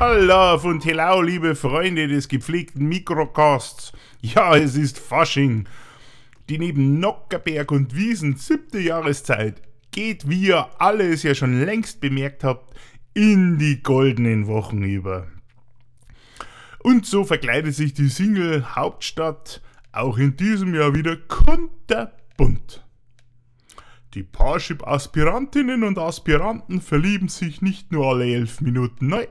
Holla und hello, liebe Freunde des gepflegten Mikrocasts. Ja, es ist Fasching. Die neben Nockerberg und Wiesen siebte Jahreszeit geht, wie ihr alle es ja schon längst bemerkt habt, in die goldenen Wochen über. Und so verkleidet sich die Single Hauptstadt auch in diesem Jahr wieder kunterbunt. Die Parship-Aspirantinnen und Aspiranten verlieben sich nicht nur alle elf Minuten neu,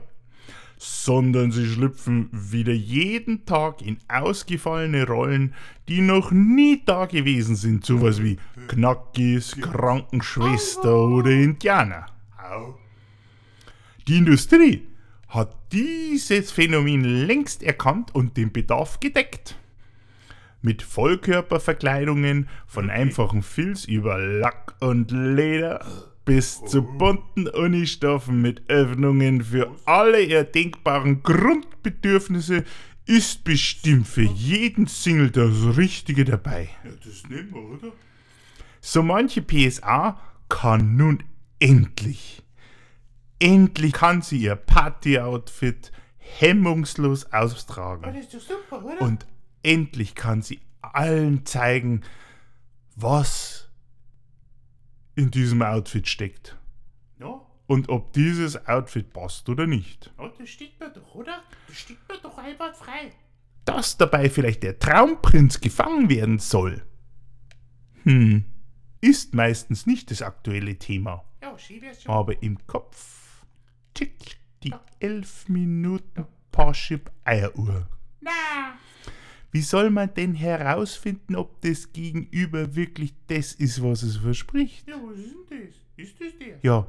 sondern sie schlüpfen wieder jeden Tag in ausgefallene Rollen, die noch nie da gewesen sind, sowas wie Knackis, Krankenschwester oder Indianer. Die Industrie hat dieses Phänomen längst erkannt und den Bedarf gedeckt. Mit Vollkörperverkleidungen von einfachen Filz über Lack und Leder bis zu bunten Unistoffen mit Öffnungen für alle erdenkbaren Grundbedürfnisse ist bestimmt für jeden Single das Richtige dabei. Ja, das nehmen wir, oder? So manche PSA kann nun endlich, endlich kann sie ihr Party-Outfit hemmungslos austragen. Das ist doch super, oder? Und endlich kann sie allen zeigen, was in diesem Outfit steckt. ja, Und ob dieses Outfit passt oder nicht. ja, das steht mir doch, oder? Das steht mir doch einwandfrei. Dass dabei vielleicht der Traumprinz gefangen werden soll, hm, ist meistens nicht das aktuelle Thema. Ja, schon. Aber im Kopf tickt die 11 Minuten Parship Eieruhr. Na, Wie soll man denn herausfinden, ob das Gegenüber wirklich das ist, was es verspricht? ja, was ist denn das? Ist das der? Ja,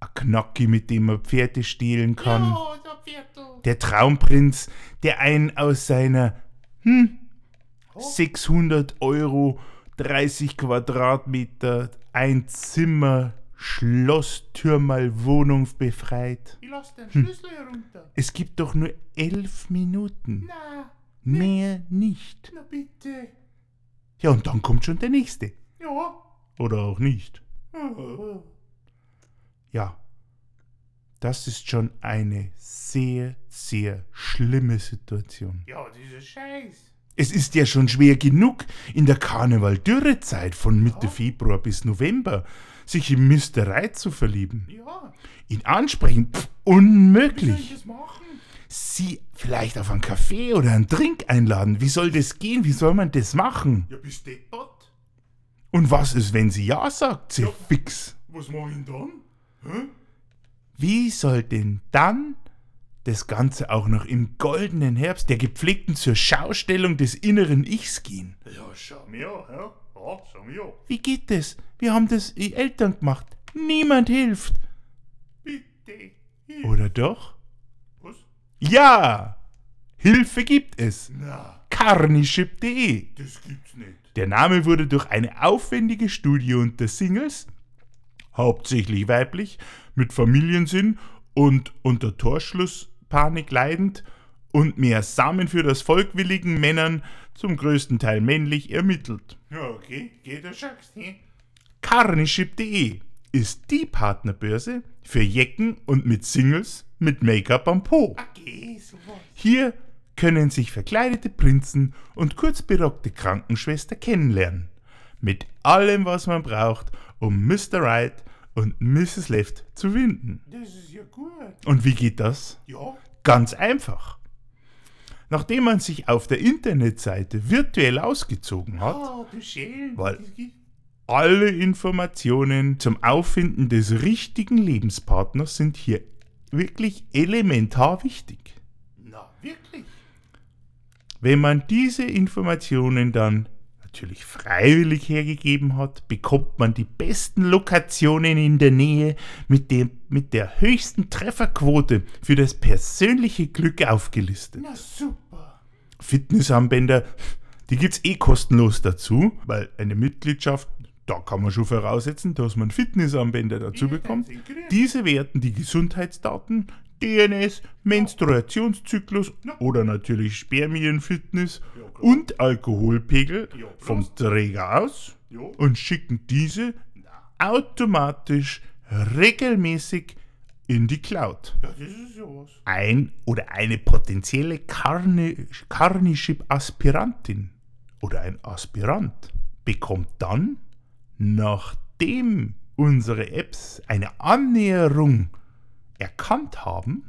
ein Knacki, mit dem man Pferde stehlen kann. Ja, der Viertel. Der Traumprinz, der einen aus seiner hm, Oh. 600 Euro, 30 Quadratmeter, ein Zimmer, Schloss, Türmal, Wohnung befreit. Ich lass den Hm. Schlüssel herunter. Es gibt doch nur elf Minuten. Na, Mehr nicht. na bitte. Ja, und dann kommt schon der nächste. Ja. Oder auch nicht. Ja, das ist schon eine sehr, sehr schlimme Situation. Ja, dieser Scheiß. Es ist ja schon schwer genug, in der Karneval-Dürrezeit von Mitte Ja. Februar bis November sich in Müsterei zu verlieben. Ja. Ihn ansprechen, pff, Wie soll ich unmöglich. das machen? Sie vielleicht auf einen Kaffee oder einen Drink einladen. Wie soll das gehen? Wie soll man das machen? Ja, bist deppert. Und was ist, wenn sie Ja sagt? Sie Ja. fix. Was mach ich denn dann? Hä? Wie soll denn dann das Ganze auch noch im goldenen Herbst der gepflegten zur Schaustellung des inneren Ichs gehen? Ja, schau mir an, ja. Ja, schau mir an. Wie geht das? Wir haben das die Eltern gemacht. Niemand hilft. Bitte. Hilf. Oder doch? Ja! Hilfe gibt es. Carniship.de das gibt's nicht. Der Name wurde durch eine aufwendige Studie unter Singles, hauptsächlich weiblich, mit Familiensinn und unter Torschlusspanik leidend und mehr Samen für das Volk willigen Männern, zum größten Teil männlich, ermittelt. Ja, okay. Geht der Schacks, hä? Carniship.de ist die Partnerbörse für Jecken und mit Singles mit Make-up am Po. Hier können sich verkleidete Prinzen und kurzberockte Krankenschwester kennenlernen. Mit allem, was man braucht, um Mr. Right und Mrs. Left zu finden. Das ist ja gut. Und wie geht das? Ja. Ganz einfach. Nachdem man sich auf der Internetseite virtuell ausgezogen hat, Oh. Weil- alle Informationen zum Auffinden des richtigen Lebenspartners sind hier wirklich elementar wichtig. Na, wirklich? Wenn man diese Informationen dann natürlich freiwillig hergegeben hat, bekommt man die besten Lokationen in der Nähe mit, dem, mit der höchsten Trefferquote für das persönliche Glück aufgelistet. Na, super. Fitnessarmbänder, die gibt's eh kostenlos dazu, weil eine Mitgliedschaft, da kann man schon voraussetzen, dass man Fitnessarmbänder dazu bekommt. Diese werten die Gesundheitsdaten, DNS, Menstruationszyklus oder natürlich Spermienfitness und Alkoholpegel vom. Träger aus und schicken diese automatisch regelmäßig in die Cloud. Ja, das ist ja was. Ein oder eine potenzielle Carni Carniship-Aspirantin oder ein Aspirant bekommt dann, nachdem unsere Apps eine Annäherung erkannt haben,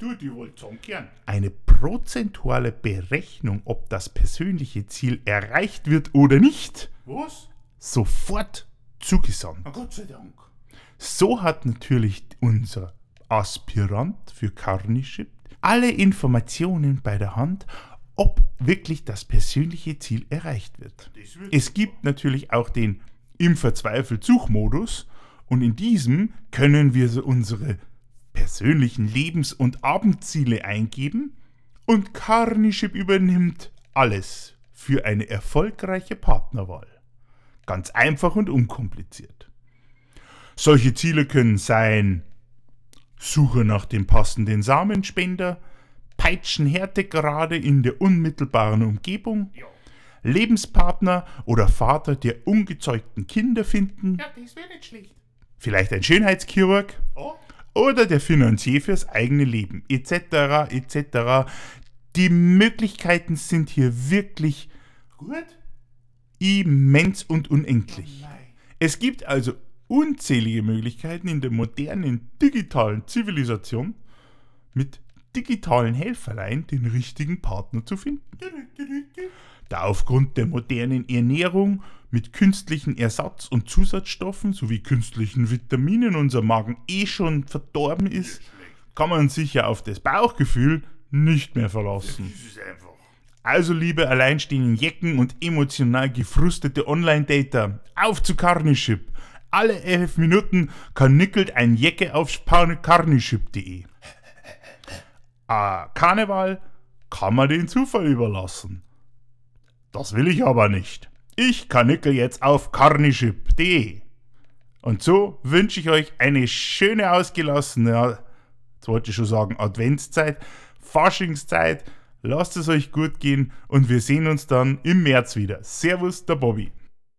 eine prozentuale Berechnung, ob das persönliche Ziel erreicht wird oder nicht, Was? sofort zugesandt. Na Gott sei Dank. So hat natürlich unser Aspirant für Carniship alle Informationen bei der Hand, ob wirklich das persönliche Ziel erreicht wird Es gibt natürlich auch den im Verzweifelt Suchmodus und in diesem können wir unsere persönlichen Lebens- und Abendziele eingeben und Carniship übernimmt alles für eine erfolgreiche Partnerwahl. Ganz einfach und unkompliziert. Solche Ziele können sein Suche nach dem passenden Samenspender, Peitschenhärtegrade in der unmittelbaren Umgebung. Lebenspartner oder Vater der ungezeugten Kinder finden, Ja, das wäre nicht schlecht. vielleicht ein Schönheitschirurg Oh, oder der Finanzier fürs eigene Leben, etc., etc. Die Möglichkeiten sind hier wirklich gut? immens und unendlich. Nein. Es gibt also unzählige Möglichkeiten in der modernen digitalen Zivilisation mit digitalen Helferlein den richtigen Partner zu finden. Da aufgrund der modernen Ernährung mit künstlichen Ersatz- und Zusatzstoffen sowie künstlichen Vitaminen unser Magen eh schon verdorben ist, kann man sich ja auf das Bauchgefühl nicht mehr verlassen. Also liebe alleinstehenden Jecken und emotional gefrustete Online-Dater, auf zu Carniship. Alle elf Minuten karnickelt ein Jecke auf carniship.de. Ah, Karneval kann man den Zufall überlassen. Das will ich aber nicht. Ich karnickel jetzt auf carniship.de. Und so wünsche ich euch eine schöne ausgelassene, ja, jetzt wollte ich schon sagen, Adventszeit, Faschingszeit. Lasst es euch gut gehen und wir sehen uns dann im März wieder. Servus, der Bobby.